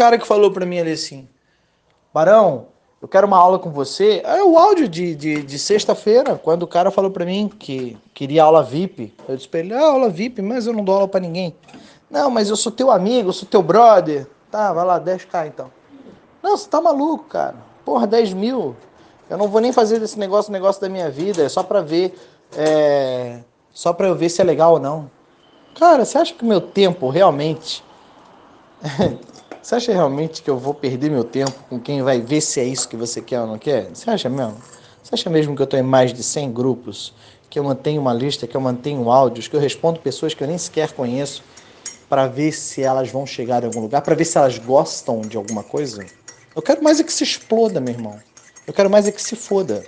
cara que falou para mim ali assim: Barão, eu quero uma aula com você. É o áudio de, de, de sexta-feira, quando o cara falou para mim que queria aula VIP. Eu disse pra ele: ah, aula VIP, mas eu não dou aula para ninguém. Não, mas eu sou teu amigo, eu sou teu brother. Tá, vai lá, 10k então. Não, você tá maluco, cara. Porra, 10 mil. Eu não vou nem fazer desse negócio negócio da minha vida. É só pra ver. É... Só pra eu ver se é legal ou não. Cara, você acha que o meu tempo realmente. Você acha realmente que eu vou perder meu tempo com quem vai ver se é isso que você quer ou não quer? Você acha mesmo? Você acha mesmo que eu estou em mais de 100 grupos? Que eu mantenho uma lista, que eu mantenho áudios, que eu respondo pessoas que eu nem sequer conheço para ver se elas vão chegar em algum lugar, para ver se elas gostam de alguma coisa? Eu quero mais é que se exploda, meu irmão. Eu quero mais é que se foda.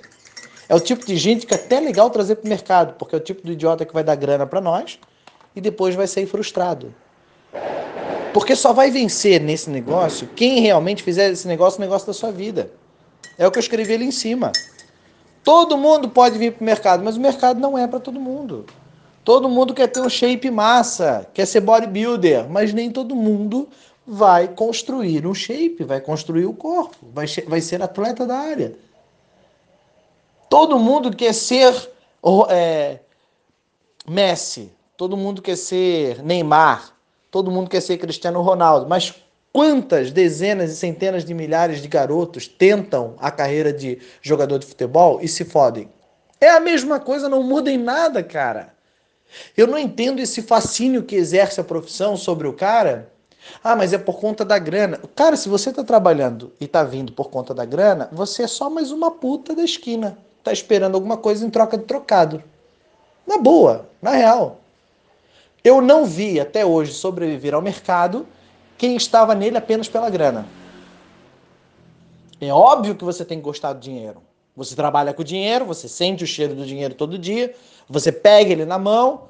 É o tipo de gente que é até legal trazer para o mercado, porque é o tipo do idiota que vai dar grana para nós e depois vai sair frustrado. Porque só vai vencer nesse negócio quem realmente fizer esse negócio o negócio da sua vida. É o que eu escrevi ali em cima. Todo mundo pode vir para o mercado, mas o mercado não é para todo mundo. Todo mundo quer ter um shape massa, quer ser bodybuilder, mas nem todo mundo vai construir um shape, vai construir o corpo, vai, vai ser atleta da área. Todo mundo quer ser é, Messi, todo mundo quer ser Neymar, todo mundo quer ser Cristiano Ronaldo, mas quantas dezenas e centenas de milhares de garotos tentam a carreira de jogador de futebol e se fodem? É a mesma coisa, não muda em nada, cara. Eu não entendo esse fascínio que exerce a profissão sobre o cara ah, mas é por conta da grana. Cara, se você está trabalhando e está vindo por conta da grana, você é só mais uma puta da esquina. Tá esperando alguma coisa em troca de trocado. Na boa, na real. Eu não vi até hoje sobreviver ao mercado quem estava nele apenas pela grana. É óbvio que você tem que gostar do dinheiro. Você trabalha com dinheiro, você sente o cheiro do dinheiro todo dia, você pega ele na mão,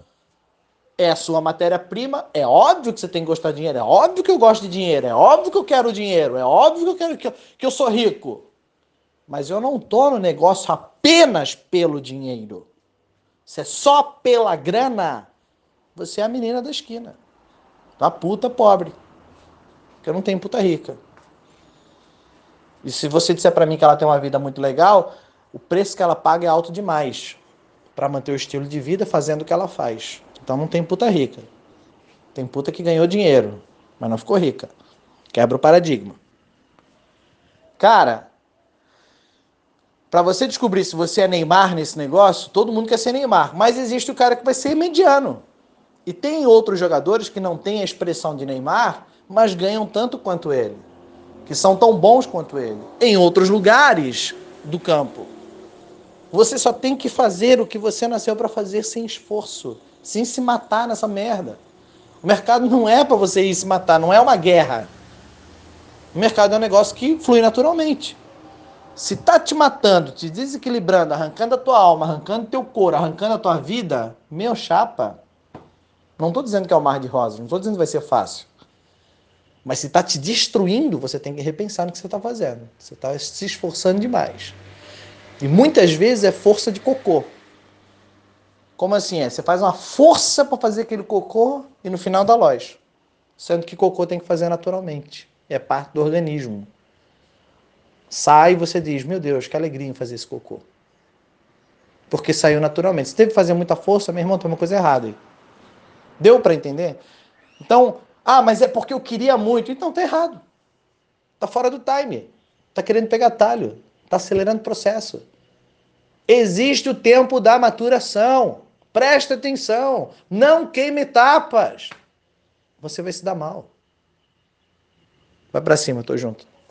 é a sua matéria-prima, é óbvio que você tem que gostar de dinheiro, é óbvio que eu gosto de dinheiro, é óbvio que eu quero dinheiro, é óbvio que eu quero que eu, que eu sou rico. Mas eu não tô no negócio apenas pelo dinheiro. Se é só pela grana, você é a menina da esquina. Da puta pobre. Porque eu não tenho puta rica. E se você disser para mim que ela tem uma vida muito legal, o preço que ela paga é alto demais para manter o estilo de vida fazendo o que ela faz. Então não tem puta rica. Tem puta que ganhou dinheiro, mas não ficou rica. Quebra o paradigma. Cara, para você descobrir se você é Neymar nesse negócio, todo mundo quer ser Neymar, mas existe o cara que vai ser mediano. E tem outros jogadores que não têm a expressão de Neymar, mas ganham tanto quanto ele, que são tão bons quanto ele, em outros lugares do campo. Você só tem que fazer o que você nasceu para fazer sem esforço sem se matar nessa merda. O mercado não é para você ir se matar, não é uma guerra. O mercado é um negócio que flui naturalmente. Se tá te matando, te desequilibrando, arrancando a tua alma, arrancando teu couro, arrancando a tua vida, meu chapa, não estou dizendo que é o mar de rosas, não estou dizendo que vai ser fácil. Mas se está te destruindo, você tem que repensar no que você está fazendo. Você está se esforçando demais. E muitas vezes é força de cocô. Como assim é? Você faz uma força para fazer aquele cocô e no final da loja. Sendo que cocô tem que fazer naturalmente. É parte do organismo. Sai e você diz: Meu Deus, que alegria em fazer esse cocô. Porque saiu naturalmente. Se teve que fazer muita força, meu irmão, tem uma coisa errada aí. Deu para entender? Então, ah, mas é porque eu queria muito. Então tá errado. Tá fora do time. Tá querendo pegar talho. Tá acelerando o processo. Existe o tempo da maturação. Presta atenção, não queime etapas. Você vai se dar mal. Vai para cima, tô junto.